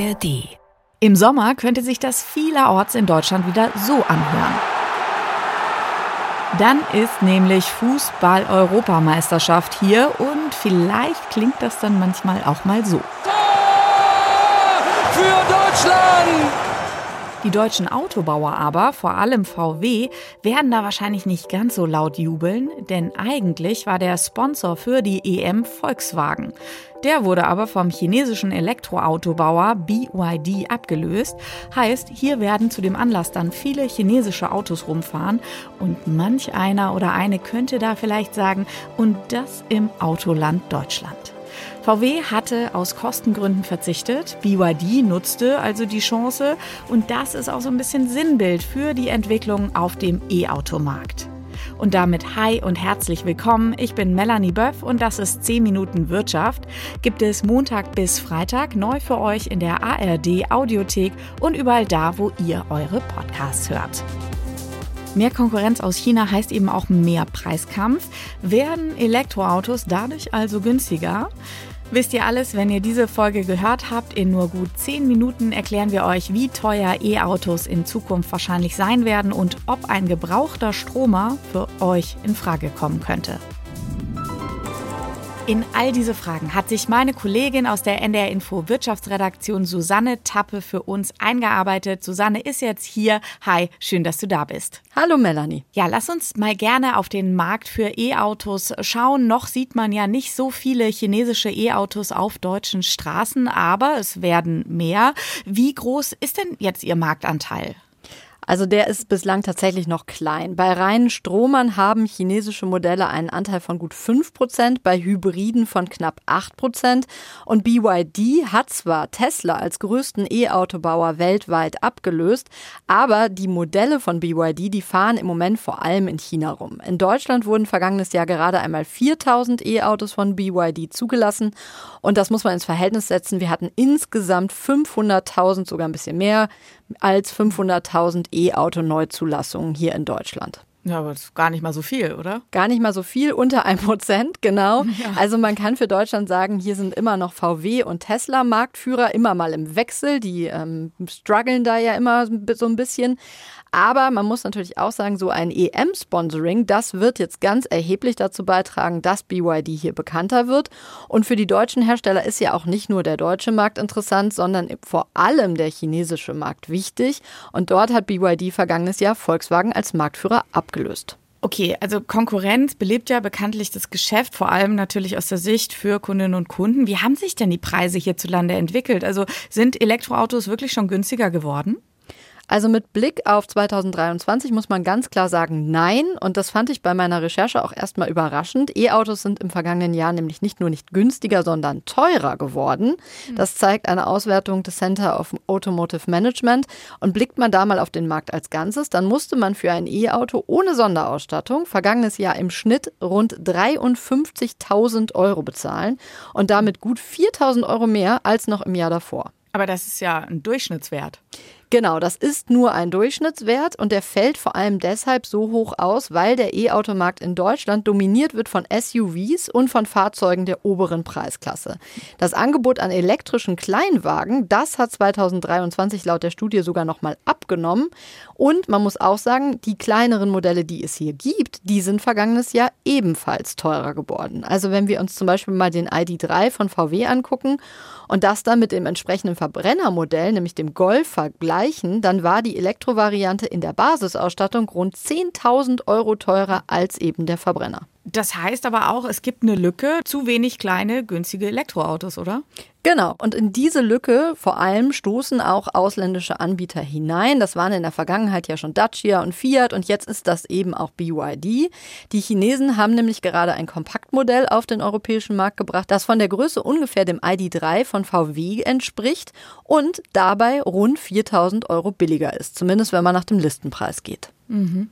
ARD. Im Sommer könnte sich das vielerorts in Deutschland wieder so anhören. Dann ist nämlich Fußball-Europameisterschaft hier und vielleicht klingt das dann manchmal auch mal so. Die deutschen Autobauer aber, vor allem VW, werden da wahrscheinlich nicht ganz so laut jubeln, denn eigentlich war der Sponsor für die EM Volkswagen. Der wurde aber vom chinesischen Elektroautobauer BYD abgelöst. Heißt, hier werden zu dem Anlass dann viele chinesische Autos rumfahren und manch einer oder eine könnte da vielleicht sagen, und das im Autoland Deutschland. VW hatte aus Kostengründen verzichtet. BYD nutzte also die Chance und das ist auch so ein bisschen Sinnbild für die Entwicklung auf dem E-Automarkt. Und damit hi und herzlich willkommen. Ich bin Melanie Böff und das ist 10 Minuten Wirtschaft. Gibt es Montag bis Freitag neu für euch in der ARD Audiothek und überall da, wo ihr eure Podcasts hört. Mehr Konkurrenz aus China heißt eben auch mehr Preiskampf. Werden Elektroautos dadurch also günstiger? Wisst ihr alles, wenn ihr diese Folge gehört habt? In nur gut 10 Minuten erklären wir euch, wie teuer E-Autos in Zukunft wahrscheinlich sein werden und ob ein gebrauchter Stromer für euch in Frage kommen könnte. In all diese Fragen hat sich meine Kollegin aus der NDR Info Wirtschaftsredaktion Susanne Tappe für uns eingearbeitet. Susanne ist jetzt hier. Hi, schön, dass du da bist. Hallo Melanie. Ja, lass uns mal gerne auf den Markt für E-Autos schauen. Noch sieht man ja nicht so viele chinesische E-Autos auf deutschen Straßen, aber es werden mehr. Wie groß ist denn jetzt Ihr Marktanteil? Also der ist bislang tatsächlich noch klein. Bei reinen Stromern haben chinesische Modelle einen Anteil von gut 5%, bei Hybriden von knapp 8%. Und BYD hat zwar Tesla als größten E-Autobauer weltweit abgelöst, aber die Modelle von BYD, die fahren im Moment vor allem in China rum. In Deutschland wurden vergangenes Jahr gerade einmal 4000 E-Autos von BYD zugelassen. Und das muss man ins Verhältnis setzen. Wir hatten insgesamt 500.000, sogar ein bisschen mehr, als 500.000 E-Auto-Neuzulassungen hier in Deutschland. Ja, aber das ist gar nicht mal so viel, oder? Gar nicht mal so viel, unter ein Prozent, genau. Ja. Also man kann für Deutschland sagen, hier sind immer noch VW und Tesla Marktführer, immer mal im Wechsel. Die ähm, strugglen da ja immer so ein bisschen. Aber man muss natürlich auch sagen, so ein EM-Sponsoring, das wird jetzt ganz erheblich dazu beitragen, dass BYD hier bekannter wird. Und für die deutschen Hersteller ist ja auch nicht nur der deutsche Markt interessant, sondern vor allem der chinesische Markt wichtig. Und dort hat BYD vergangenes Jahr Volkswagen als Marktführer abgelöst. Okay, also Konkurrenz belebt ja bekanntlich das Geschäft, vor allem natürlich aus der Sicht für Kundinnen und Kunden. Wie haben sich denn die Preise hierzulande entwickelt? Also sind Elektroautos wirklich schon günstiger geworden? Also mit Blick auf 2023 muss man ganz klar sagen, nein. Und das fand ich bei meiner Recherche auch erstmal überraschend. E-Autos sind im vergangenen Jahr nämlich nicht nur nicht günstiger, sondern teurer geworden. Hm. Das zeigt eine Auswertung des Center of Automotive Management. Und blickt man da mal auf den Markt als Ganzes, dann musste man für ein E-Auto ohne Sonderausstattung vergangenes Jahr im Schnitt rund 53.000 Euro bezahlen und damit gut 4.000 Euro mehr als noch im Jahr davor. Aber das ist ja ein Durchschnittswert. Genau, das ist nur ein Durchschnittswert und der fällt vor allem deshalb so hoch aus, weil der E-Automarkt in Deutschland dominiert wird von SUVs und von Fahrzeugen der oberen Preisklasse. Das Angebot an elektrischen Kleinwagen, das hat 2023 laut der Studie sogar nochmal abgenommen. Und man muss auch sagen, die kleineren Modelle, die es hier gibt, die sind vergangenes Jahr ebenfalls teurer geworden. Also wenn wir uns zum Beispiel mal den ID3 von VW angucken und das dann mit dem entsprechenden Verbrennermodell, nämlich dem Golf, vergleichen, dann war die Elektrovariante in der Basisausstattung rund 10.000 Euro teurer als eben der Verbrenner. Das heißt aber auch, es gibt eine Lücke, zu wenig kleine, günstige Elektroautos, oder? Genau. Und in diese Lücke vor allem stoßen auch ausländische Anbieter hinein. Das waren in der Vergangenheit ja schon Dacia und Fiat und jetzt ist das eben auch BYD. Die Chinesen haben nämlich gerade ein Kompaktmodell auf den europäischen Markt gebracht, das von der Größe ungefähr dem ID3 von VW entspricht und dabei rund 4000 Euro billiger ist. Zumindest wenn man nach dem Listenpreis geht.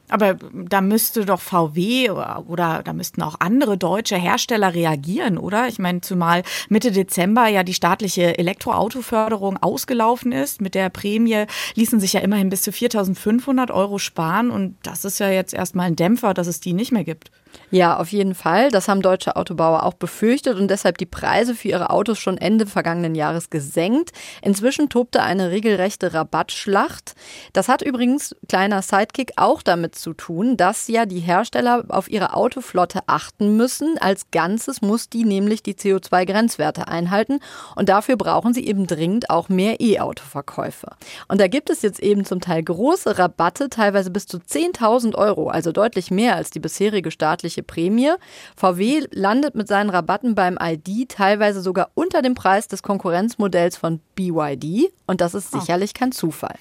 Aber da müsste doch VW oder, oder, da müssten auch andere deutsche Hersteller reagieren, oder? Ich meine, zumal Mitte Dezember ja die staatliche Elektroautoförderung ausgelaufen ist. Mit der Prämie ließen sich ja immerhin bis zu 4.500 Euro sparen und das ist ja jetzt erstmal ein Dämpfer, dass es die nicht mehr gibt. Ja, auf jeden Fall. Das haben deutsche Autobauer auch befürchtet und deshalb die Preise für ihre Autos schon Ende vergangenen Jahres gesenkt. Inzwischen tobte eine regelrechte Rabattschlacht. Das hat übrigens, kleiner Sidekick, auch damit zu tun, dass ja die Hersteller auf ihre Autoflotte achten müssen. Als Ganzes muss die nämlich die CO2-Grenzwerte einhalten und dafür brauchen sie eben dringend auch mehr E-Auto-Verkäufe. Und da gibt es jetzt eben zum Teil große Rabatte, teilweise bis zu 10.000 Euro, also deutlich mehr als die bisherige staatliche monatliche Prämie. VW landet mit seinen Rabatten beim ID teilweise sogar unter dem Preis des Konkurrenzmodells von BYD und das ist ah. sicherlich kein Zufall.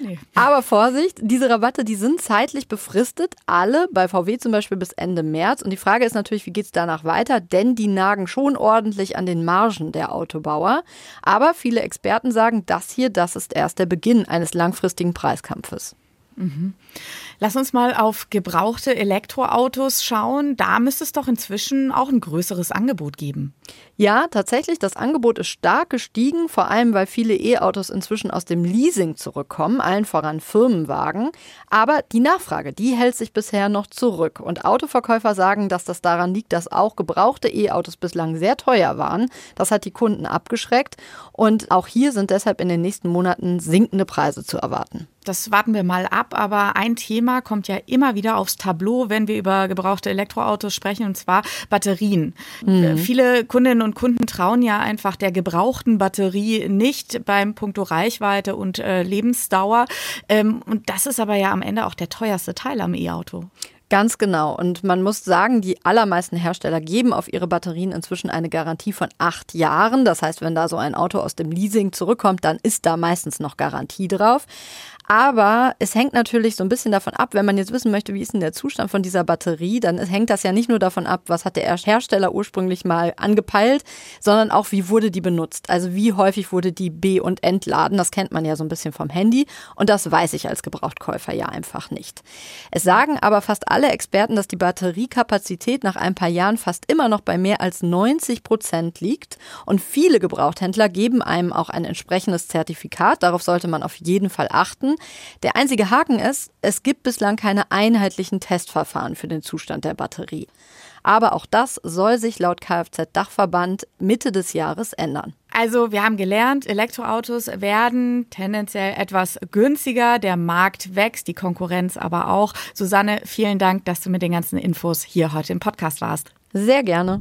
Nee. Aber Vorsicht, diese Rabatte, die sind zeitlich befristet, alle bei VW zum Beispiel bis Ende März. Und die Frage ist natürlich, wie geht es danach weiter? Denn die nagen schon ordentlich an den Margen der Autobauer. Aber viele Experten sagen, das hier, das ist erst der Beginn eines langfristigen Preiskampfes. Mhm. Lass uns mal auf gebrauchte Elektroautos schauen. Da müsste es doch inzwischen auch ein größeres Angebot geben. Ja, tatsächlich, das Angebot ist stark gestiegen, vor allem weil viele E-Autos inzwischen aus dem Leasing zurückkommen, allen voran Firmenwagen. Aber die Nachfrage, die hält sich bisher noch zurück. Und Autoverkäufer sagen, dass das daran liegt, dass auch gebrauchte E-Autos bislang sehr teuer waren. Das hat die Kunden abgeschreckt. Und auch hier sind deshalb in den nächsten Monaten sinkende Preise zu erwarten. Das warten wir mal ab, aber ein Thema kommt ja immer wieder aufs Tableau, wenn wir über gebrauchte Elektroautos sprechen, und zwar Batterien. Mhm. Viele Kundinnen und Kunden trauen ja einfach der gebrauchten Batterie nicht beim Punkto Reichweite und äh, Lebensdauer. Ähm, und das ist aber ja am Ende auch der teuerste Teil am E-Auto. Ganz genau. Und man muss sagen, die allermeisten Hersteller geben auf ihre Batterien inzwischen eine Garantie von acht Jahren. Das heißt, wenn da so ein Auto aus dem Leasing zurückkommt, dann ist da meistens noch Garantie drauf. Aber es hängt natürlich so ein bisschen davon ab, wenn man jetzt wissen möchte, wie ist denn der Zustand von dieser Batterie, dann hängt das ja nicht nur davon ab, was hat der Hersteller ursprünglich mal angepeilt, sondern auch, wie wurde die benutzt. Also wie häufig wurde die be- und entladen. Das kennt man ja so ein bisschen vom Handy und das weiß ich als Gebrauchtkäufer ja einfach nicht. Es sagen aber fast alle Experten, dass die Batteriekapazität nach ein paar Jahren fast immer noch bei mehr als 90 Prozent liegt und viele Gebrauchthändler geben einem auch ein entsprechendes Zertifikat. Darauf sollte man auf jeden Fall achten. Der einzige Haken ist, es gibt bislang keine einheitlichen Testverfahren für den Zustand der Batterie. Aber auch das soll sich laut Kfz-Dachverband Mitte des Jahres ändern. Also wir haben gelernt, Elektroautos werden tendenziell etwas günstiger, der Markt wächst, die Konkurrenz aber auch. Susanne, vielen Dank, dass du mit den ganzen Infos hier heute im Podcast warst. Sehr gerne.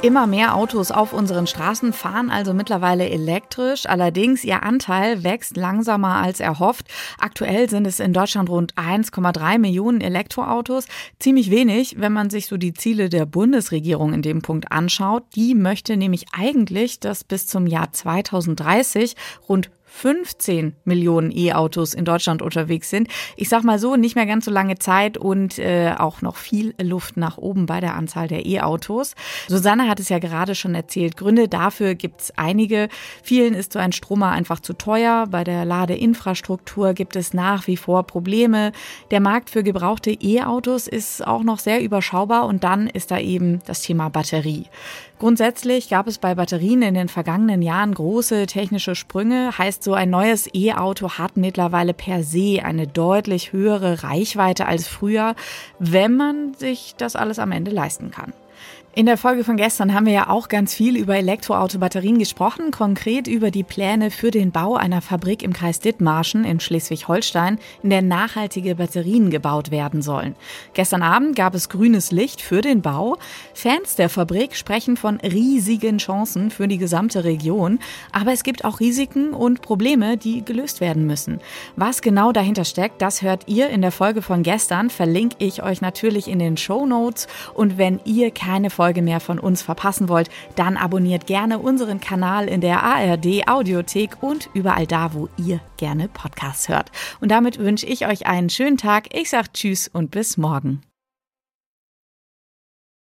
Immer mehr Autos auf unseren Straßen fahren also mittlerweile elektrisch. Allerdings ihr Anteil wächst langsamer als erhofft. Aktuell sind es in Deutschland rund 1,3 Millionen Elektroautos. Ziemlich wenig, wenn man sich so die Ziele der Bundesregierung in dem Punkt anschaut. Die möchte nämlich eigentlich, dass bis zum Jahr 2030 rund 15 Millionen E-Autos in Deutschland unterwegs sind. Ich sag mal so, nicht mehr ganz so lange Zeit und äh, auch noch viel Luft nach oben bei der Anzahl der E-Autos. Susanne hat es ja gerade schon erzählt. Gründe dafür gibt es einige. Vielen ist so ein Stromer einfach zu teuer. Bei der Ladeinfrastruktur gibt es nach wie vor Probleme. Der Markt für gebrauchte E-Autos ist auch noch sehr überschaubar und dann ist da eben das Thema Batterie. Grundsätzlich gab es bei Batterien in den vergangenen Jahren große technische Sprünge. Heißt, so ein neues E-Auto hat mittlerweile per se eine deutlich höhere Reichweite als früher, wenn man sich das alles am Ende leisten kann. In der Folge von gestern haben wir ja auch ganz viel über Elektroautobatterien gesprochen, konkret über die Pläne für den Bau einer Fabrik im Kreis Dithmarschen in Schleswig-Holstein, in der nachhaltige Batterien gebaut werden sollen. Gestern Abend gab es grünes Licht für den Bau. Fans der Fabrik sprechen von riesigen Chancen für die gesamte Region, aber es gibt auch Risiken und Probleme, die gelöst werden müssen. Was genau dahinter steckt, das hört ihr in der Folge von gestern, verlinke ich euch natürlich in den Show Notes und wenn ihr keine Folge Folge mehr von uns verpassen wollt, dann abonniert gerne unseren Kanal in der ARD Audiothek und überall da, wo ihr gerne Podcasts hört. Und damit wünsche ich euch einen schönen Tag. Ich sage Tschüss und bis morgen.